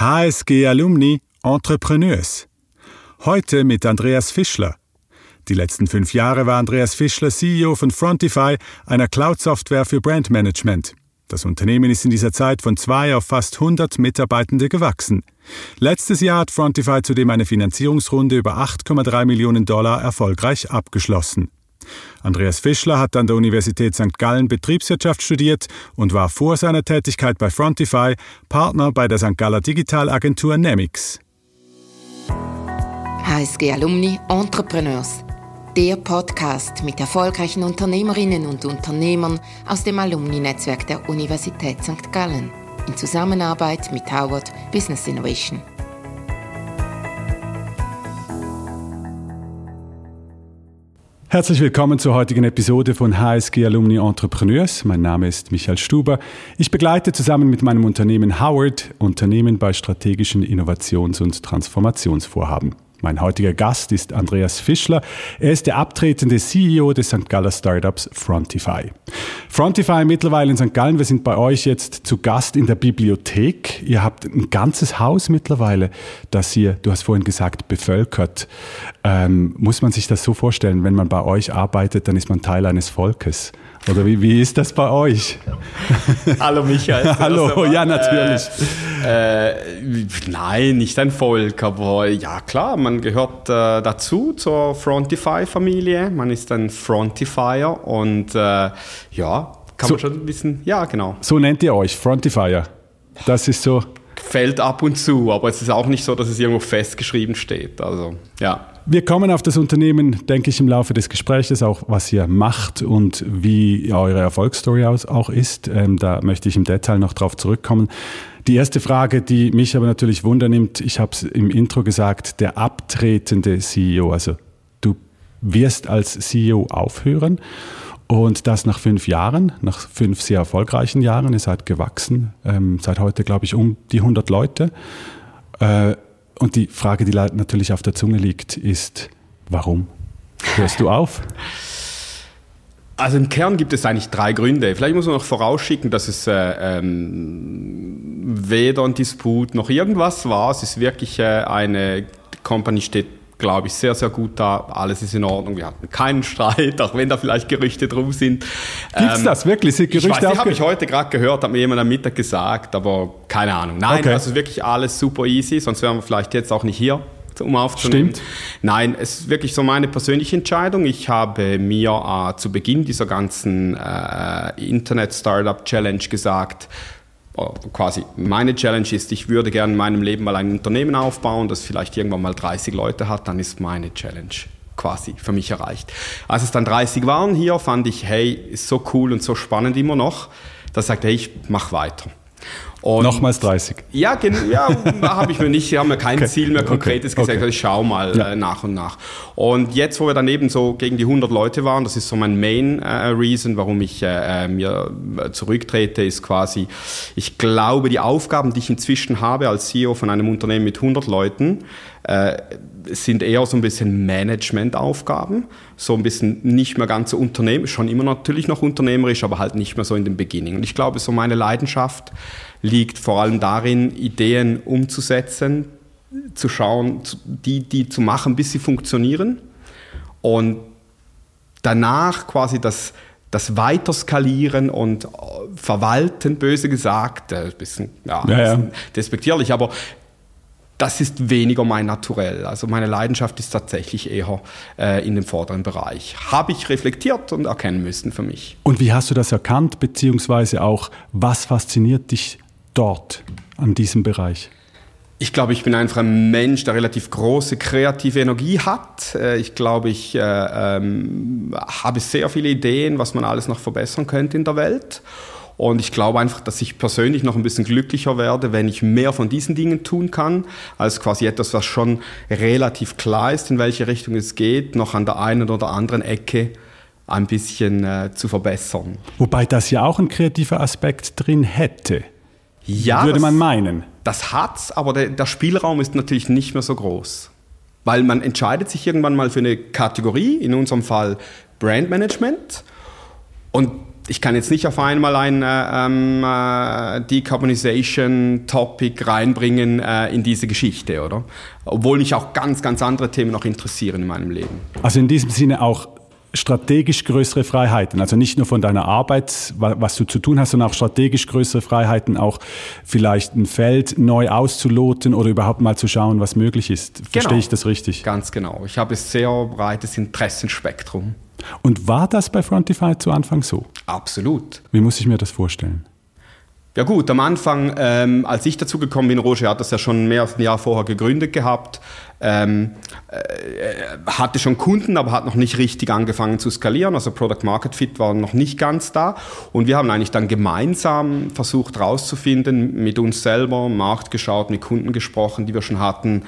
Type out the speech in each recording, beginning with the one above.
HSG Alumni Entrepreneurs. Heute mit Andreas Fischler. Die letzten fünf Jahre war Andreas Fischler CEO von Frontify, einer Cloud-Software für Brandmanagement. Das Unternehmen ist in dieser Zeit von zwei auf fast 100 Mitarbeitende gewachsen. Letztes Jahr hat Frontify zudem eine Finanzierungsrunde über 8,3 Millionen Dollar erfolgreich abgeschlossen. Andreas Fischler hat an der Universität St. Gallen Betriebswirtschaft studiert und war vor seiner Tätigkeit bei Frontify Partner bei der St. Galler Digitalagentur Nemix. HSG Alumni Entrepreneurs. Der Podcast mit erfolgreichen Unternehmerinnen und Unternehmern aus dem Alumni-Netzwerk der Universität St. Gallen in Zusammenarbeit mit Howard Business Innovation. Herzlich willkommen zur heutigen Episode von HSG Alumni Entrepreneurs. Mein Name ist Michael Stuber. Ich begleite zusammen mit meinem Unternehmen Howard Unternehmen bei strategischen Innovations- und Transformationsvorhaben. Mein heutiger Gast ist Andreas Fischler. Er ist der abtretende CEO des St. Galler Startups Frontify. Frontify mittlerweile in St. Gallen. Wir sind bei euch jetzt zu Gast in der Bibliothek. Ihr habt ein ganzes Haus mittlerweile, das ihr, du hast vorhin gesagt, bevölkert. Ähm, muss man sich das so vorstellen, wenn man bei euch arbeitet, dann ist man Teil eines Volkes. Oder wie, wie ist das bei euch? Hallo Michael. Hallo, ja natürlich. Äh, äh, nein, nicht ein Volk, aber ja klar, man gehört äh, dazu zur Frontify-Familie. Man ist ein Frontifier und äh, ja, kann so, man schon wissen. Ja, genau. So nennt ihr euch, Frontifier. Das ist so. Fällt ab und zu, aber es ist auch nicht so, dass es irgendwo festgeschrieben steht. Also, ja. Wir kommen auf das Unternehmen, denke ich, im Laufe des Gesprächs, auch was ihr macht und wie eure Erfolgsstory auch ist. Ähm, da möchte ich im Detail noch drauf zurückkommen. Die erste Frage, die mich aber natürlich wundernimmt, ich habe es im Intro gesagt, der abtretende CEO, also du wirst als CEO aufhören und das nach fünf Jahren, nach fünf sehr erfolgreichen Jahren. Ihr seid gewachsen, ähm, seit heute, glaube ich, um die 100 Leute. Äh, und die Frage, die natürlich auf der Zunge liegt, ist, warum hörst du auf? Also im Kern gibt es eigentlich drei Gründe. Vielleicht muss man noch vorausschicken, dass es äh, ähm, weder ein Disput noch irgendwas war. Es ist wirklich äh, eine Company steht glaube ich, sehr, sehr gut da. Alles ist in Ordnung. Wir hatten keinen Streit, auch wenn da vielleicht Gerüchte drum sind. Gibt's ähm, das wirklich? Sind Gerüchte ich weiß, die habe ich heute gerade gehört, hat mir jemand am Mittag gesagt, aber keine Ahnung. Nein, okay. also wirklich alles super easy, sonst wären wir vielleicht jetzt auch nicht hier um aufzunehmen. Stimmt. Nein, es ist wirklich so meine persönliche Entscheidung. Ich habe mir äh, zu Beginn dieser ganzen äh, Internet-Startup-Challenge gesagt, quasi meine Challenge ist, ich würde gerne in meinem Leben mal ein Unternehmen aufbauen, das vielleicht irgendwann mal 30 Leute hat, dann ist meine Challenge quasi für mich erreicht. Als es dann 30 waren hier, fand ich, hey, ist so cool und so spannend immer noch, da sagte ich, ich mach weiter. Und Nochmals 30. Ja, ja habe ich mir nicht, haben mir kein okay. Ziel mehr konkretes okay. gesagt, okay. ich schaue mal ja. äh, nach und nach. Und jetzt, wo wir daneben so gegen die 100 Leute waren, das ist so mein Main äh, Reason, warum ich äh, äh mir äh, zurücktrete, ist quasi, ich glaube, die Aufgaben, die ich inzwischen habe als CEO von einem Unternehmen mit 100 Leuten, äh, sind eher so ein bisschen Managementaufgaben, so ein bisschen nicht mehr ganz so unternehmerisch, schon immer natürlich noch unternehmerisch, aber halt nicht mehr so in dem Beginning. Und ich glaube, so meine Leidenschaft liegt vor allem darin, Ideen umzusetzen, zu schauen, die, die zu machen, bis sie funktionieren und danach quasi das, das Weiterskalieren und Verwalten, böse gesagt, ein bisschen, ja, ja, ja. despektierlich, aber das ist weniger mein Naturell. Also meine Leidenschaft ist tatsächlich eher äh, in dem vorderen Bereich. Habe ich reflektiert und erkennen müssen für mich. Und wie hast du das erkannt, beziehungsweise auch, was fasziniert dich dort an diesem Bereich? Ich glaube, ich bin einfach ein Mensch, der relativ große kreative Energie hat. Äh, ich glaube, ich äh, ähm, habe sehr viele Ideen, was man alles noch verbessern könnte in der Welt. Und ich glaube einfach, dass ich persönlich noch ein bisschen glücklicher werde, wenn ich mehr von diesen Dingen tun kann, als quasi etwas, was schon relativ klar ist, in welche Richtung es geht, noch an der einen oder anderen Ecke ein bisschen äh, zu verbessern. Wobei das ja auch ein kreativer Aspekt drin hätte. Ja, würde das, man meinen. Das hat's, aber der, der Spielraum ist natürlich nicht mehr so groß. Weil man entscheidet sich irgendwann mal für eine Kategorie, in unserem Fall Brandmanagement. Und ich kann jetzt nicht auf einmal ein äh, ähm, äh, Decarbonization-Topic reinbringen äh, in diese Geschichte, oder? Obwohl mich auch ganz, ganz andere Themen noch interessieren in meinem Leben. Also in diesem Sinne auch strategisch größere Freiheiten, also nicht nur von deiner Arbeit, was du zu tun hast, sondern auch strategisch größere Freiheiten, auch vielleicht ein Feld neu auszuloten oder überhaupt mal zu schauen, was möglich ist. Verstehe genau. ich das richtig? Ganz genau. Ich habe ein sehr breites Interessenspektrum. Und war das bei Frontify zu Anfang so? Absolut. Wie muss ich mir das vorstellen? Ja gut, am Anfang, ähm, als ich dazu gekommen bin, Roger hat das ja schon mehr als ein Jahr vorher gegründet gehabt, ähm, äh, hatte schon Kunden, aber hat noch nicht richtig angefangen zu skalieren. Also Product Market Fit war noch nicht ganz da. Und wir haben eigentlich dann gemeinsam versucht herauszufinden, mit uns selber, Markt geschaut, mit Kunden gesprochen, die wir schon hatten,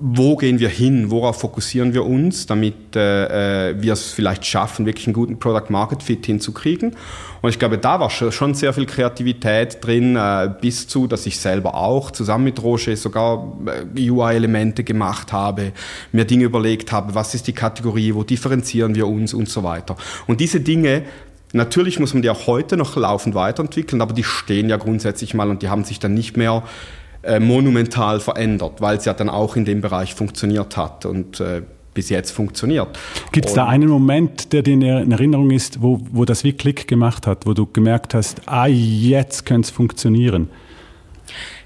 wo gehen wir hin, worauf fokussieren wir uns, damit äh, äh wir es vielleicht schaffen, wirklich einen guten Product Market Fit hinzukriegen. Und ich glaube, da war schon sehr viel Kreativität drin, äh, bis zu, dass ich selber auch zusammen mit Roger sogar äh, UI-Elemente gemacht habe, mir Dinge überlegt habe, was ist die Kategorie, wo differenzieren wir uns und so weiter. Und diese Dinge Natürlich muss man die auch heute noch laufend weiterentwickeln, aber die stehen ja grundsätzlich mal und die haben sich dann nicht mehr äh, monumental verändert, weil es ja dann auch in dem Bereich funktioniert hat und äh, bis jetzt funktioniert. Gibt es da einen Moment, der dir in Erinnerung ist, wo, wo das wie Klick gemacht hat, wo du gemerkt hast, ah, jetzt könnte es funktionieren?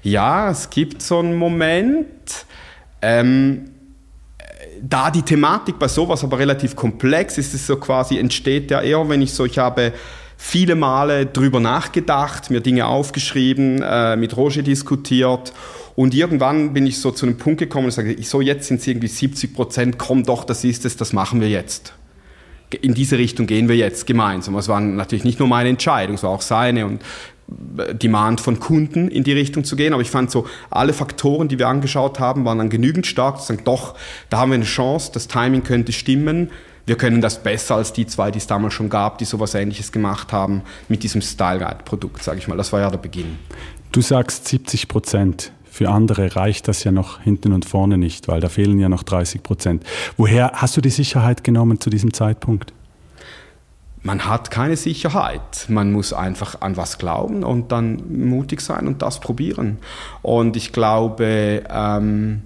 Ja, es gibt so einen Moment. Ähm, da die Thematik bei sowas aber relativ komplex ist, ist es so quasi, entsteht ja eher, wenn ich so, ich habe viele Male drüber nachgedacht, mir Dinge aufgeschrieben, äh, mit Roger diskutiert und irgendwann bin ich so zu einem Punkt gekommen und sage, so jetzt sind es irgendwie 70 Prozent, komm doch, das ist es, das machen wir jetzt. In diese Richtung gehen wir jetzt gemeinsam. Es war natürlich nicht nur meine Entscheidung, es war auch seine und äh, Demand von Kunden in die Richtung zu gehen. Aber ich fand so, alle Faktoren, die wir angeschaut haben, waren dann genügend stark zu sagen, doch, da haben wir eine Chance, das Timing könnte stimmen wir können das besser als die zwei, die es damals schon gab, die sowas ähnliches gemacht haben mit diesem Style Guide Produkt, sage ich mal. Das war ja der Beginn. Du sagst 70 Prozent. Für andere reicht das ja noch hinten und vorne nicht, weil da fehlen ja noch 30 Prozent. Woher hast du die Sicherheit genommen zu diesem Zeitpunkt? Man hat keine Sicherheit. Man muss einfach an was glauben und dann mutig sein und das probieren. Und ich glaube, ähm,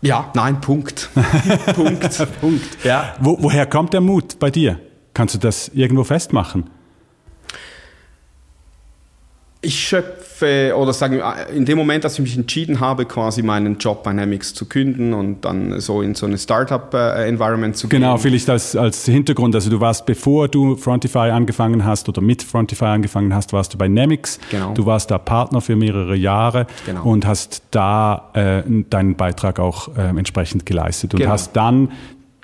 ja, nein, Punkt. Punkt. Punkt. Ja. Wo, woher kommt der Mut bei dir? Kannst du das irgendwo festmachen? Ich schöpfe, oder sagen, in dem Moment, dass ich mich entschieden habe, quasi meinen Job bei Dynamics zu künden und dann so in so eine Startup-Environment zu gehen. Genau, vielleicht als, als Hintergrund. Also du warst, bevor du Frontify angefangen hast oder mit Frontify angefangen hast, warst du bei Nemix. Genau. Du warst da Partner für mehrere Jahre genau. und hast da äh, deinen Beitrag auch äh, entsprechend geleistet und genau. hast dann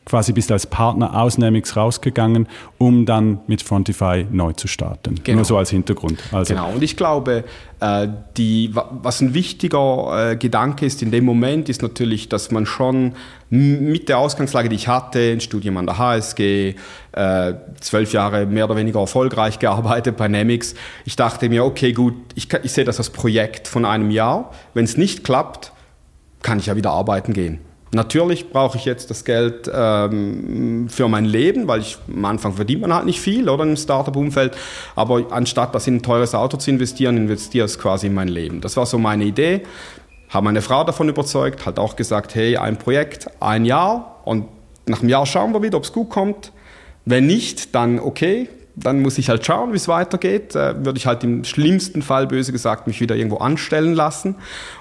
quasi bist als Partner aus Nemix rausgegangen, um dann mit Frontify neu zu starten. Genau. Nur so als Hintergrund. Also. Genau, und ich glaube, äh, die, was ein wichtiger äh, Gedanke ist in dem Moment, ist natürlich, dass man schon mit der Ausgangslage, die ich hatte, ein Studium an der HSG, äh, zwölf Jahre mehr oder weniger erfolgreich gearbeitet bei Nemix, ich dachte mir, okay, gut, ich, ich sehe das als Projekt von einem Jahr. Wenn es nicht klappt, kann ich ja wieder arbeiten gehen. Natürlich brauche ich jetzt das Geld ähm, für mein Leben, weil ich, am Anfang verdient man halt nicht viel oder im Startup-Umfeld. Aber anstatt das in ein teures Auto zu investieren, investiere ich es quasi in mein Leben. Das war so meine Idee. Habe meine Frau davon überzeugt, hat auch gesagt, hey, ein Projekt, ein Jahr und nach einem Jahr schauen wir wieder, ob es gut kommt. Wenn nicht, dann okay, dann muss ich halt schauen, wie es weitergeht. Äh, würde ich halt im schlimmsten Fall, böse gesagt, mich wieder irgendwo anstellen lassen.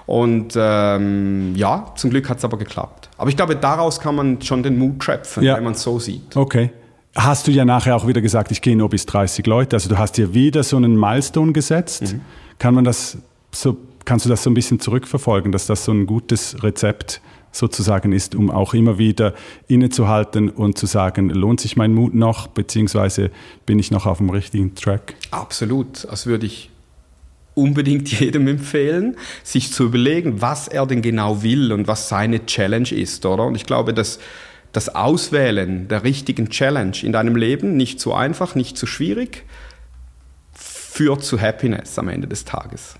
Und ähm, ja, zum Glück hat es aber geklappt. Aber ich glaube, daraus kann man schon den Mut schöpfen, ja. wenn man es so sieht. Okay. Hast du ja nachher auch wieder gesagt, ich gehe nur bis 30 Leute. Also du hast dir wieder so einen Milestone gesetzt. Mhm. Kann man das so, kannst du das so ein bisschen zurückverfolgen, dass das so ein gutes Rezept ist? Sozusagen ist, um auch immer wieder innezuhalten und zu sagen, lohnt sich mein Mut noch, beziehungsweise bin ich noch auf dem richtigen Track? Absolut. Das würde ich unbedingt jedem empfehlen, sich zu überlegen, was er denn genau will und was seine Challenge ist, oder? Und ich glaube, dass das Auswählen der richtigen Challenge in deinem Leben nicht so einfach, nicht so schwierig, führt zu Happiness am Ende des Tages.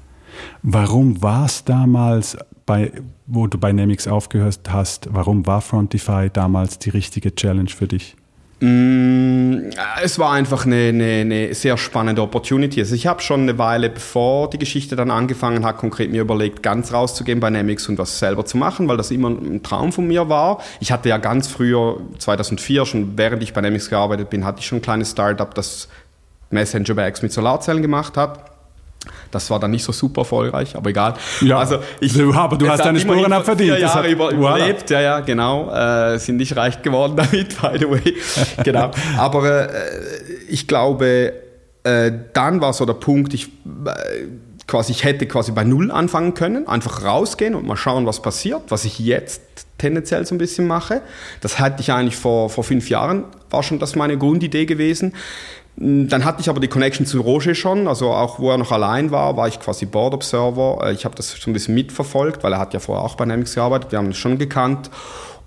Warum war es damals bei, wo du bei Nemix aufgehört hast, warum war Frontify damals die richtige Challenge für dich? Mm, es war einfach eine, eine, eine sehr spannende Opportunity. Also ich habe schon eine Weile, bevor die Geschichte dann angefangen hat, konkret mir überlegt, ganz rauszugehen bei Nemix und was selber zu machen, weil das immer ein Traum von mir war. Ich hatte ja ganz früher, 2004, schon während ich bei Nemix gearbeitet bin, hatte ich schon ein kleines Startup, das Messenger-Bags mit Solarzellen gemacht hat. Das war dann nicht so super erfolgreich, aber egal. Ja, also ich, aber du hast deine Spuren abverdient. Vier Jahre über, überlebt, ja, ja, genau. Äh, sind nicht reich geworden damit, by the way. genau. Aber äh, ich glaube, äh, dann war so der Punkt, ich äh, quasi, ich hätte quasi bei Null anfangen können, einfach rausgehen und mal schauen, was passiert, was ich jetzt tendenziell so ein bisschen mache. Das hatte ich eigentlich vor, vor fünf Jahren, war schon das meine Grundidee gewesen. Dann hatte ich aber die Connection zu Roger schon, also auch wo er noch allein war, war ich quasi Board Observer. Äh, ich habe das schon ein bisschen mitverfolgt, weil er hat ja vorher auch bei Dynamics gearbeitet, wir haben das schon gekannt.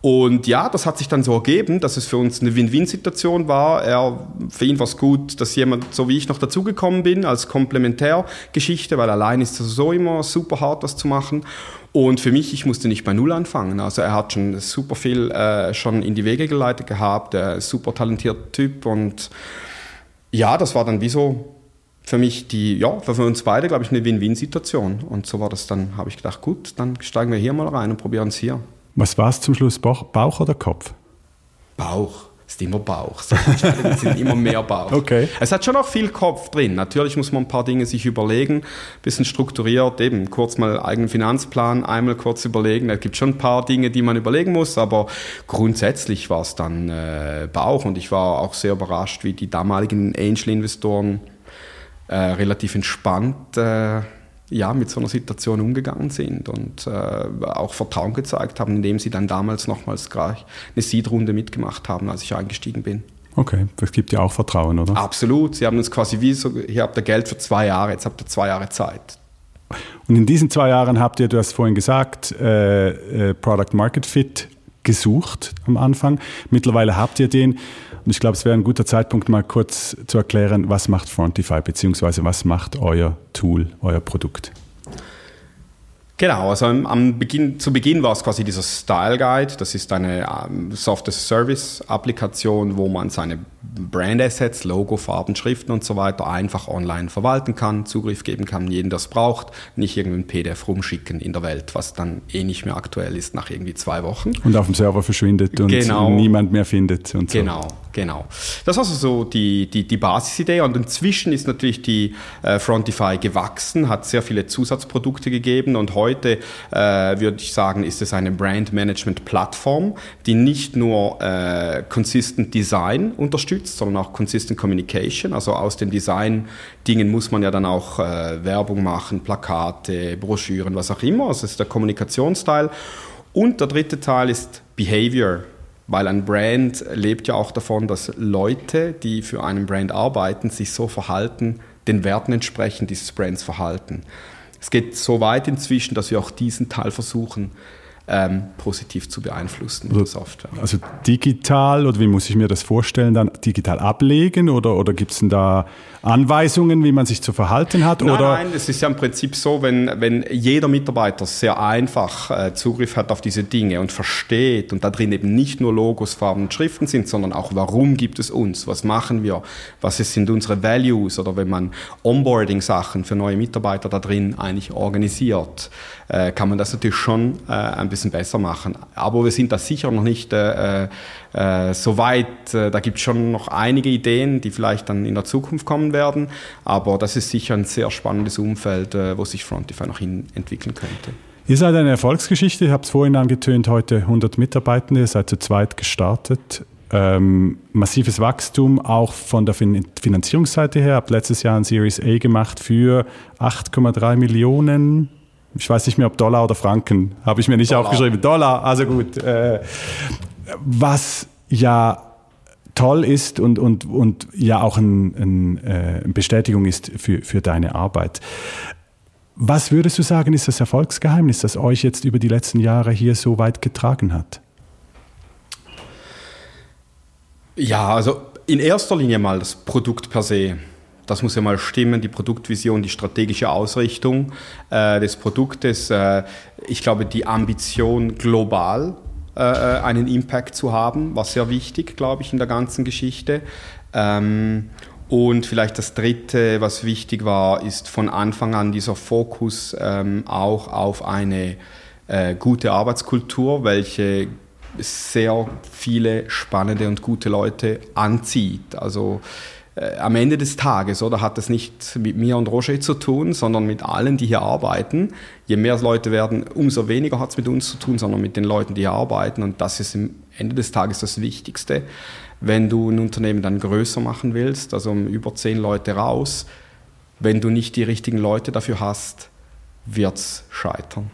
Und ja, das hat sich dann so ergeben, dass es für uns eine Win-Win-Situation war. Er, für ihn war es gut, dass jemand so wie ich noch dazugekommen bin als Komplementärgeschichte, weil allein ist es so immer super hart, das zu machen. Und für mich, ich musste nicht bei Null anfangen. Also er hat schon super viel äh, schon in die Wege geleitet gehabt, ist super talentierter Typ und ja, das war dann wie so für mich die, ja, für uns beide, glaube ich, eine Win-Win-Situation. Und so war das dann, habe ich gedacht, gut, dann steigen wir hier mal rein und probieren es hier. Was war es zum Schluss, Bauch oder Kopf? Bauch ist immer Bauch. Es sind immer mehr Bauch. Okay. Es hat schon auch viel Kopf drin. Natürlich muss man ein paar Dinge sich überlegen, ein bisschen strukturiert, eben kurz mal eigenen Finanzplan, einmal kurz überlegen. Es gibt schon ein paar Dinge, die man überlegen muss, aber grundsätzlich war es dann äh, Bauch und ich war auch sehr überrascht, wie die damaligen Angel-Investoren äh, relativ entspannt äh, ja, mit so einer Situation umgegangen sind und äh, auch Vertrauen gezeigt haben, indem sie dann damals nochmals gleich eine Seed-Runde mitgemacht haben, als ich eingestiegen bin. Okay, das gibt ja auch Vertrauen, oder? Absolut. Sie haben uns quasi wie so, hier habt ihr Geld für zwei Jahre, jetzt habt ihr zwei Jahre Zeit. Und in diesen zwei Jahren habt ihr, du hast vorhin gesagt, äh, äh, Product Market Fit gesucht am Anfang. Mittlerweile habt ihr den. Und ich glaube, es wäre ein guter Zeitpunkt, mal kurz zu erklären, was macht Frontify, beziehungsweise was macht euer Tool, euer Produkt. Genau, also am Beginn, zu Beginn war es quasi dieser Style Guide. Das ist eine ähm, Software-Service-Applikation, wo man seine Brand-Assets, Logo, Farben, Schriften und so weiter einfach online verwalten kann, Zugriff geben kann, jeden das braucht, nicht irgendein PDF rumschicken in der Welt, was dann eh nicht mehr aktuell ist nach irgendwie zwei Wochen. Und auf dem Server verschwindet und genau. niemand mehr findet und so. Genau, genau. Das ist also so die, die, die Basisidee und inzwischen ist natürlich die äh, Frontify gewachsen, hat sehr viele Zusatzprodukte gegeben und heute äh, würde ich sagen, ist es eine Brand Management Plattform, die nicht nur äh, Consistent Design unterstützt, sondern auch Consistent Communication. Also aus den Design-Dingen muss man ja dann auch äh, Werbung machen, Plakate, Broschüren, was auch immer. Also das ist der Kommunikationsteil. Und der dritte Teil ist Behavior. Weil ein Brand lebt ja auch davon, dass Leute, die für einen Brand arbeiten, sich so verhalten, den Werten entsprechend dieses Brands verhalten. Es geht so weit inzwischen, dass wir auch diesen Teil versuchen, ähm, positiv zu beeinflussen mit also, der Software. Also digital, oder wie muss ich mir das vorstellen, dann digital ablegen oder, oder gibt es denn da Anweisungen, wie man sich zu verhalten hat? Nein, oder? nein, es ist ja im Prinzip so, wenn, wenn jeder Mitarbeiter sehr einfach äh, Zugriff hat auf diese Dinge und versteht und da drin eben nicht nur Logos, Farben und Schriften sind, sondern auch, warum gibt es uns, was machen wir, was sind unsere Values oder wenn man Onboarding-Sachen für neue Mitarbeiter da drin eigentlich organisiert, äh, kann man das natürlich schon äh, ein bisschen besser machen. Aber wir sind da sicher noch nicht äh, äh, so weit. Äh, da gibt es schon noch einige Ideen, die vielleicht dann in der Zukunft kommen werden. Aber das ist sicher ein sehr spannendes Umfeld, äh, wo sich Frontify noch hin entwickeln könnte. Ihr seid eine Erfolgsgeschichte, ihr habt es vorhin angetönt, heute 100 Mitarbeitende, ihr seid zu zweit gestartet. Ähm, massives Wachstum auch von der fin Finanzierungsseite her. Habt letztes Jahr ein Series A gemacht für 8,3 Millionen ich weiß nicht mehr, ob Dollar oder Franken, habe ich mir nicht Dollar. aufgeschrieben. Dollar, also gut. Äh, was ja toll ist und, und, und ja auch ein, ein, äh, eine Bestätigung ist für, für deine Arbeit. Was würdest du sagen, ist das Erfolgsgeheimnis, das euch jetzt über die letzten Jahre hier so weit getragen hat? Ja, also in erster Linie mal das Produkt per se. Das muss ja mal stimmen, die Produktvision, die strategische Ausrichtung äh, des Produktes. Äh, ich glaube, die Ambition global äh, einen Impact zu haben, war sehr wichtig, glaube ich, in der ganzen Geschichte. Ähm, und vielleicht das Dritte, was wichtig war, ist von Anfang an dieser Fokus ähm, auch auf eine äh, gute Arbeitskultur, welche sehr viele spannende und gute Leute anzieht. Also äh, am Ende des Tages, oder hat das nicht mit mir und Roger zu tun, sondern mit allen, die hier arbeiten. Je mehr Leute werden, umso weniger hat es mit uns zu tun, sondern mit den Leuten, die hier arbeiten. Und das ist am Ende des Tages das Wichtigste. Wenn du ein Unternehmen dann größer machen willst, also um über zehn Leute raus, wenn du nicht die richtigen Leute dafür hast, wird es scheitern.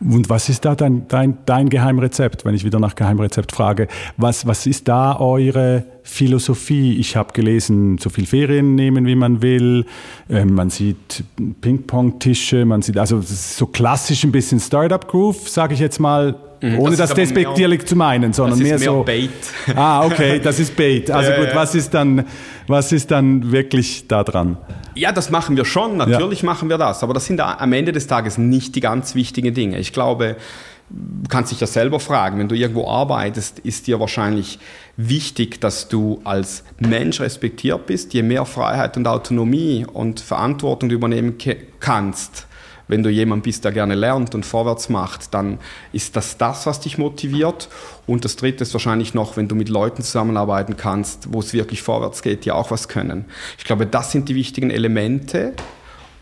Und was ist da dein, dein, dein Geheimrezept, wenn ich wieder nach Geheimrezept frage? Was, was ist da eure Philosophie? Ich habe gelesen, so viel Ferien nehmen, wie man will. Ähm, man sieht Ping-Pong-Tische, man sieht also so klassisch ein bisschen Startup-Groove, sage ich jetzt mal, mhm, ohne das, das despektierlich zu meinen, sondern mehr, mehr, so. Bait. Ah, okay, das ist Bait. Also ja, gut, ja. was ist dann, was ist dann wirklich da dran? Ja, das machen wir schon, natürlich ja. machen wir das, aber das sind am Ende des Tages nicht die ganz wichtigen Dinge. Ich glaube, du kannst dich ja selber fragen, wenn du irgendwo arbeitest, ist dir wahrscheinlich wichtig, dass du als Mensch respektiert bist. Je mehr Freiheit und Autonomie und Verantwortung du übernehmen kannst, wenn du jemand bist, der gerne lernt und vorwärts macht, dann ist das das, was dich motiviert. Und das Dritte ist wahrscheinlich noch, wenn du mit Leuten zusammenarbeiten kannst, wo es wirklich vorwärts geht, die auch was können. Ich glaube, das sind die wichtigen Elemente.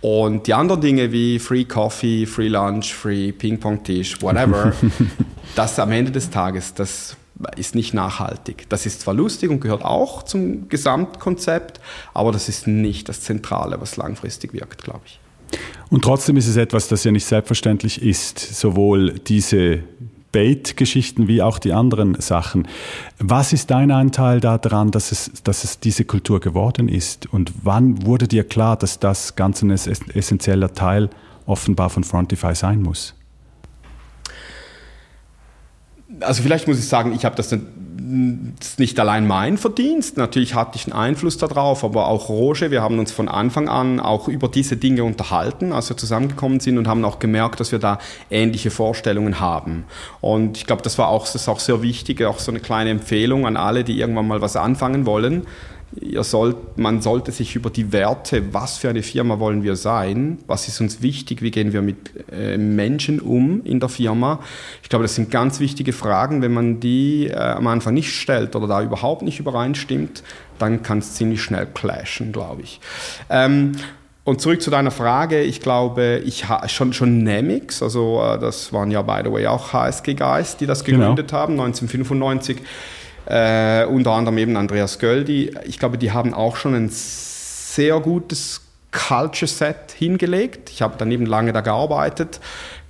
Und die anderen Dinge wie Free Coffee, Free Lunch, Free Ping-Pong-Tisch, whatever, das am Ende des Tages, das ist nicht nachhaltig. Das ist zwar lustig und gehört auch zum Gesamtkonzept, aber das ist nicht das Zentrale, was langfristig wirkt, glaube ich. Und trotzdem ist es etwas, das ja nicht selbstverständlich ist, sowohl diese Bait-Geschichten wie auch die anderen Sachen. Was ist dein Anteil daran, dass es, dass es diese Kultur geworden ist? Und wann wurde dir klar, dass das ganz ein essentieller Teil offenbar von Frontify sein muss? Also vielleicht muss ich sagen, ich habe das ist nicht allein mein Verdienst. Natürlich hatte ich einen Einfluss darauf, aber auch Roger. Wir haben uns von Anfang an auch über diese Dinge unterhalten, als wir zusammengekommen sind und haben auch gemerkt, dass wir da ähnliche Vorstellungen haben. Und ich glaube, das war auch, das ist auch sehr wichtig, auch so eine kleine Empfehlung an alle, die irgendwann mal was anfangen wollen sollt, man sollte sich über die Werte, was für eine Firma wollen wir sein, was ist uns wichtig, wie gehen wir mit äh, Menschen um in der Firma. Ich glaube, das sind ganz wichtige Fragen. Wenn man die äh, am Anfang nicht stellt oder da überhaupt nicht übereinstimmt, dann kann es ziemlich schnell clashen, glaube ich. Ähm, und zurück zu deiner Frage, ich glaube, ich habe schon, schon Nemix, also äh, das waren ja by the way auch HSG Geist, die das genau. gegründet genau. haben, 1995 äh, unter anderem eben Andreas Göldi. Ich glaube, die haben auch schon ein sehr gutes Culture Set hingelegt. Ich habe daneben lange da gearbeitet,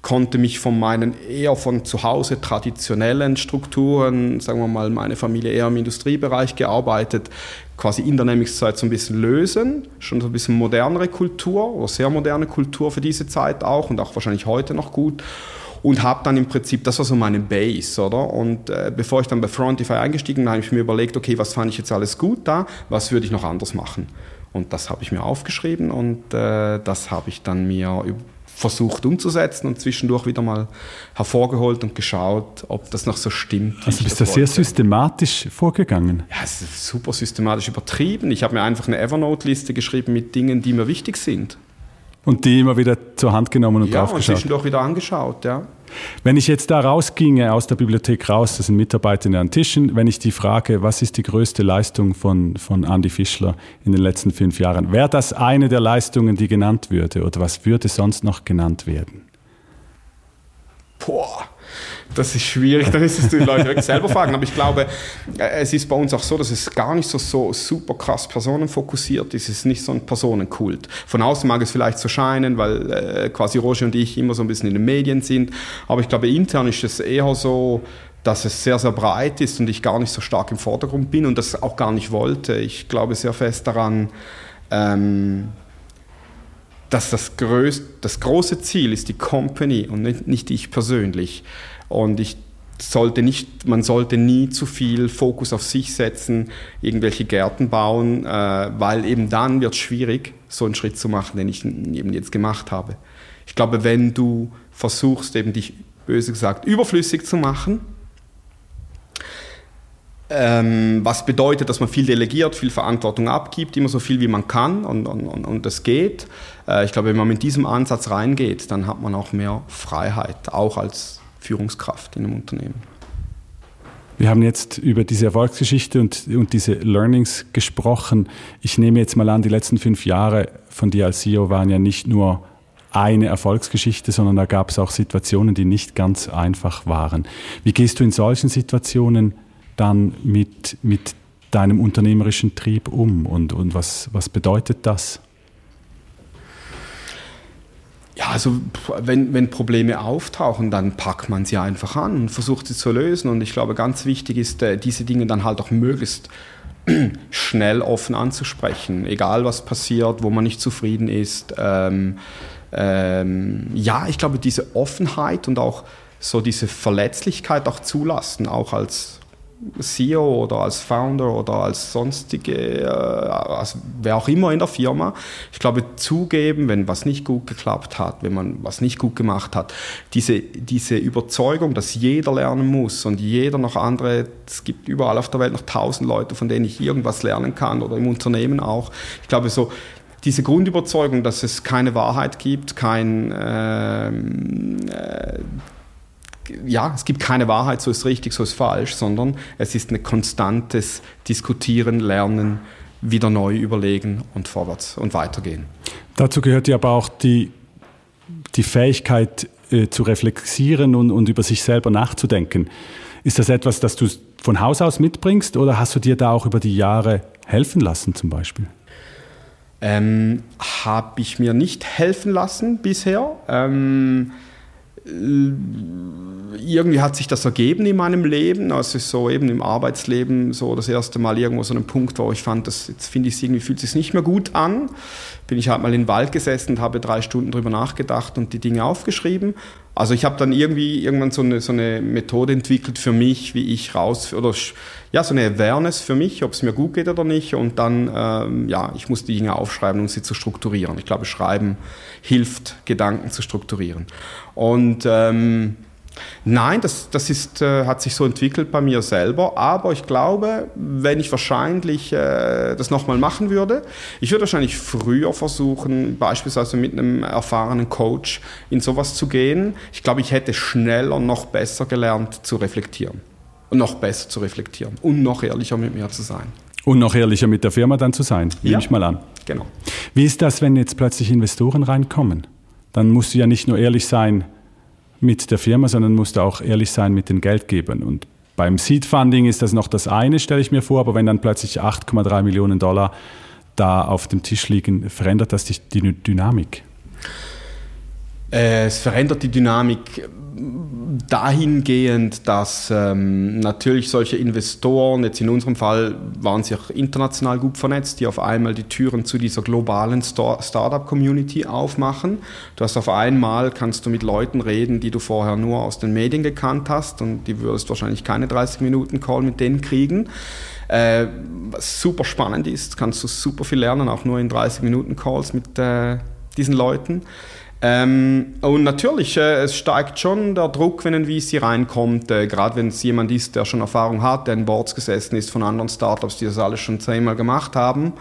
konnte mich von meinen eher von zu Hause traditionellen Strukturen, sagen wir mal, meine Familie eher im Industriebereich gearbeitet, quasi in der Nämlich-Zeit so ein bisschen lösen. Schon so ein bisschen modernere Kultur oder sehr moderne Kultur für diese Zeit auch und auch wahrscheinlich heute noch gut und habe dann im Prinzip, das war so meine Base, oder? Und äh, bevor ich dann bei Frontify eingestiegen bin, habe ich mir überlegt, okay, was fand ich jetzt alles gut da, was würde ich noch anders machen? Und das habe ich mir aufgeschrieben und äh, das habe ich dann mir versucht umzusetzen und zwischendurch wieder mal hervorgeholt und geschaut, ob das noch so stimmt. Also bist du sehr systematisch vorgegangen? Ja, es ist super systematisch übertrieben. Ich habe mir einfach eine Evernote-Liste geschrieben mit Dingen, die mir wichtig sind. Und die immer wieder zur Hand genommen und ja, drauf geschaut. Ja, und zwischendurch wieder angeschaut, ja. Wenn ich jetzt da rausginge, aus der Bibliothek raus, das sind Mitarbeiter an Tischen, wenn ich die frage, was ist die größte Leistung von, von Andy Fischler in den letzten fünf Jahren, wäre das eine der Leistungen, die genannt würde oder was würde sonst noch genannt werden? Boah, das ist schwierig, dann ist es die Leute wirklich selber fragen. Aber ich glaube, äh, es ist bei uns auch so, dass es gar nicht so, so super krass personenfokussiert ist. Es ist nicht so ein Personenkult. Von außen mag es vielleicht so scheinen, weil äh, quasi Roger und ich immer so ein bisschen in den Medien sind. Aber ich glaube, intern ist es eher so, dass es sehr, sehr breit ist und ich gar nicht so stark im Vordergrund bin und das auch gar nicht wollte. Ich glaube sehr fest daran, ähm, dass das, größ das große Ziel ist die Company und nicht, nicht ich persönlich. Und ich sollte nicht, man sollte nie zu viel Fokus auf sich setzen, irgendwelche Gärten bauen, äh, weil eben dann wird es schwierig, so einen Schritt zu machen, den ich eben jetzt gemacht habe. Ich glaube, wenn du versuchst, eben dich böse gesagt überflüssig zu machen, Ähm, was bedeutet, dass man viel delegiert, viel Verantwortung abgibt, immer so viel wie man kann und, und, und das geht. Äh, ich glaube, wenn man mit diesem Ansatz reingeht, dann hat man auch mehr Freiheit, auch als Führungskraft in einem Unternehmen. Wir haben jetzt über diese Erfolgsgeschichte und, und diese Learnings gesprochen. Ich nehme jetzt mal an, die letzten fünf Jahre von dir als CEO waren ja nicht nur eine Erfolgsgeschichte, sondern da gab es auch Situationen, die nicht ganz einfach waren. Wie gehst du in solchen Situationen dann mit, mit deinem unternehmerischen Trieb um und, und was, was bedeutet das? Ja, also wenn, wenn Probleme auftauchen, dann packt man sie einfach an und versucht sie zu lösen. Und ich glaube, ganz wichtig ist, äh, diese Dinge dann halt auch möglichst schnell offen anzusprechen, egal was passiert, wo man nicht zufrieden ist. Ähm, ähm, ja, ich glaube, diese Offenheit und auch so diese Verletzlichkeit auch zulassen, auch als CEO oder als Founder oder als sonstige, äh, als wer auch immer in der Firma. Ich glaube, zugeben, wenn was nicht gut geklappt hat, wenn man was nicht gut gemacht hat, diese, diese Überzeugung, dass jeder lernen muss und jeder noch andere, es gibt überall auf der Welt noch tausend Leute, von denen ich irgendwas lernen kann oder im Unternehmen auch. Ich glaube, so diese Grundüberzeugung, dass es keine Wahrheit gibt, kein ähm, äh, ja, es gibt keine Wahrheit, so ist richtig, so ist falsch, sondern es ist ein konstantes Diskutieren, Lernen, wieder neu überlegen und vorwärts und weitergehen. Dazu gehört ja aber auch die, die Fähigkeit äh, zu reflektieren und, und über sich selber nachzudenken. Ist das etwas, das du von Haus aus mitbringst oder hast du dir da auch über die Jahre helfen lassen zum Beispiel? Ähm, Habe ich mir nicht helfen lassen bisher. Ähm, äh, irgendwie hat sich das ergeben in meinem Leben. Also so eben im Arbeitsleben so das erste Mal irgendwo so ein Punkt, wo ich fand, das, jetzt finde ich es irgendwie, fühlt es sich nicht mehr gut an. Bin ich halt mal in den Wald gesessen und habe drei Stunden drüber nachgedacht und die Dinge aufgeschrieben. Also ich habe dann irgendwie irgendwann so eine, so eine Methode entwickelt für mich, wie ich raus, oder ja, so eine Awareness für mich, ob es mir gut geht oder nicht. Und dann, ähm, ja, ich muss die Dinge aufschreiben, um sie zu strukturieren. Ich glaube, Schreiben hilft, Gedanken zu strukturieren. Und ähm, Nein, das, das ist, äh, hat sich so entwickelt bei mir selber, aber ich glaube, wenn ich wahrscheinlich äh, das nochmal machen würde, ich würde wahrscheinlich früher versuchen, beispielsweise mit einem erfahrenen Coach in sowas zu gehen. Ich glaube, ich hätte schneller noch besser gelernt zu reflektieren und noch besser zu reflektieren und noch ehrlicher mit mir zu sein. Und noch ehrlicher mit der Firma dann zu sein, nehme ja, ich mal an. Genau. Wie ist das, wenn jetzt plötzlich Investoren reinkommen? Dann musst du ja nicht nur ehrlich sein, mit der Firma, sondern musst auch ehrlich sein mit den Geldgebern. Und beim Seed Funding ist das noch das eine, stelle ich mir vor, aber wenn dann plötzlich 8,3 Millionen Dollar da auf dem Tisch liegen, verändert das die, die Dynamik? Äh, es verändert die Dynamik dahingehend, dass ähm, natürlich solche Investoren, jetzt in unserem Fall waren sie auch international gut vernetzt, die auf einmal die Türen zu dieser globalen Startup-Community aufmachen. Du hast auf einmal, kannst du mit Leuten reden, die du vorher nur aus den Medien gekannt hast und die würdest wahrscheinlich keine 30 Minuten Call mit denen kriegen. Äh, was super spannend ist, kannst du super viel lernen, auch nur in 30 Minuten Calls mit äh, diesen Leuten. Ähm, und natürlich, äh, es steigt schon der Druck, wenn ein VC reinkommt, äh, gerade wenn es jemand ist, der schon Erfahrung hat, der in Boards gesessen ist von anderen Startups, die das alles schon zehnmal gemacht haben.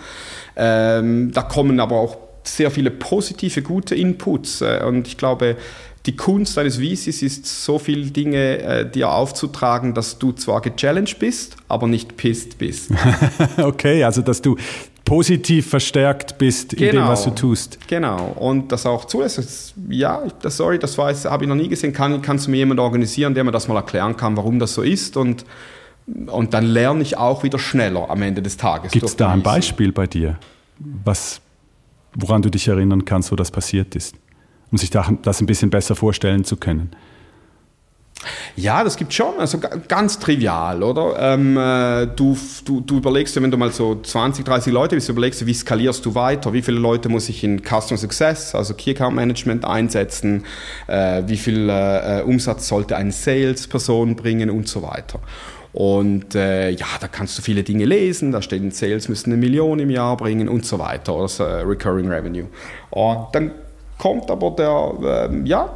Ähm, da kommen aber auch sehr viele positive, gute Inputs. Äh, und ich glaube, die Kunst eines VCs ist, so viele Dinge äh, dir aufzutragen, dass du zwar gechallenged bist, aber nicht pisst bist. okay, also dass du positiv verstärkt bist genau, in dem, was du genau. tust. Genau. Und das auch zulässt. Ja, das, sorry, das habe ich noch nie gesehen. Kann, kannst du mir jemand organisieren, der mir das mal erklären kann, warum das so ist? Und, und dann lerne ich auch wieder schneller am Ende des Tages. Gibt es da ein Beispiel bei dir, was, woran du dich erinnern kannst, wo das passiert ist? Um sich das ein bisschen besser vorstellen zu können. Ja, das gibt schon, also ganz trivial, oder? Ähm, äh, du, du, du überlegst dir, wenn du mal so 20, 30 Leute bist, überlegst du, wie skalierst du weiter, wie viele Leute muss ich in Customer Success, also Key Account Management einsetzen, äh, wie viel äh, äh Umsatz sollte eine Salesperson bringen und so weiter. Und äh, ja, da kannst du viele Dinge lesen, da steht Sales müssen eine Million im Jahr bringen und so weiter, oder so, äh, Recurring Revenue. Und dann kommt aber der, ja,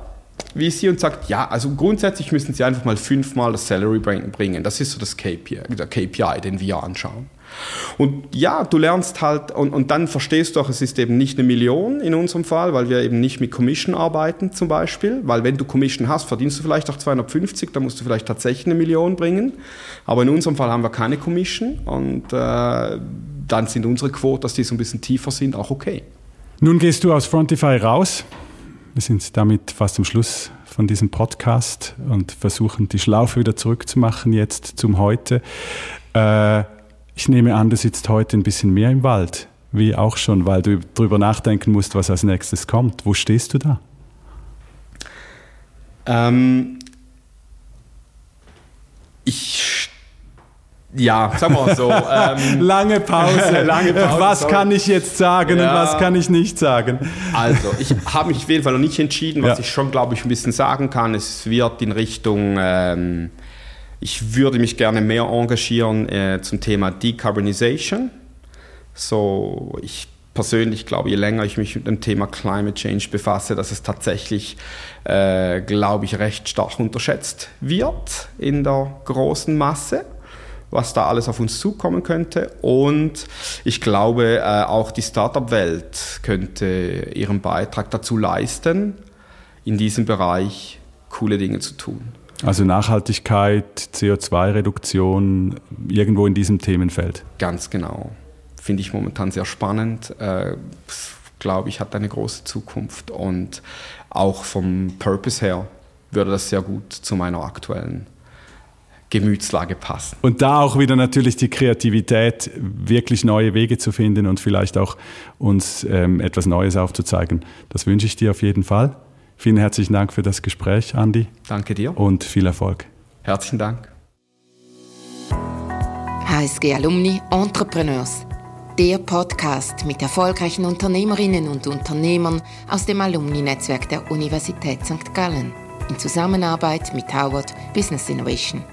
VC und sagt, ja, also grundsätzlich müssen Sie einfach mal fünfmal das Salary bringen. Das ist so das KPI, der KPI, den wir anschauen. Und ja, du lernst halt, und, und dann verstehst du auch, es ist eben nicht eine Million in unserem Fall, weil wir eben nicht mit Commission arbeiten zum Beispiel, weil wenn du Commission hast, verdienst du vielleicht auch 250, dann musst du vielleicht tatsächlich eine Million bringen. Aber in unserem Fall haben wir keine Commission und äh, dann sind unsere Quoten, dass die so ein bisschen tiefer sind, auch okay. Nun gehst du aus Frontify raus. Wir sind damit fast am Schluss von diesem Podcast und versuchen die Schlaufe wieder zurückzumachen jetzt zum Heute. Äh, ich nehme an, du sitzt heute ein bisschen mehr im Wald, wie auch schon, weil du darüber nachdenken musst, was als nächstes kommt. Wo stehst du da? Ähm, ich ja, sagen wir mal so. Ähm, lange Pause. lange Pause. Was sorry. kann ich jetzt sagen ja. und was kann ich nicht sagen? Also, ich habe mich auf jeden Fall noch nicht entschieden. Was ja. ich schon, glaube ich, ein bisschen sagen kann, es wird in Richtung ähm, ich würde mich gerne mehr engagieren äh, zum Thema Decarbonization. So, ich persönlich glaube, je länger ich mich mit dem Thema Climate Change befasse, dass es tatsächlich, äh, glaube ich, recht stark unterschätzt wird in der großen Masse was da alles auf uns zukommen könnte. Und ich glaube, äh, auch die Startup-Welt könnte ihren Beitrag dazu leisten, in diesem Bereich coole Dinge zu tun. Also Nachhaltigkeit, CO2-Reduktion, irgendwo in diesem Themenfeld. Ganz genau. Finde ich momentan sehr spannend. Äh, Glaube ich, hat eine große Zukunft. Und auch vom Purpose her würde das sehr gut zu meiner aktuellen Gemütslage passen. Und da auch wieder natürlich die Kreativität, wirklich neue Wege zu finden und vielleicht auch uns ähm, etwas Neues aufzuzeigen. Das wünsche ich dir auf jeden Fall. Vielen herzlichen Dank für das Gespräch, Andi. Danke dir. Und viel Erfolg. Herzlichen Dank. HSG Alumni Entrepreneurs. Der Podcast mit erfolgreichen Unternehmerinnen und Unternehmern aus dem Alumni-Netzwerk der Universität St. Gallen in Zusammenarbeit mit Howard Business Innovation.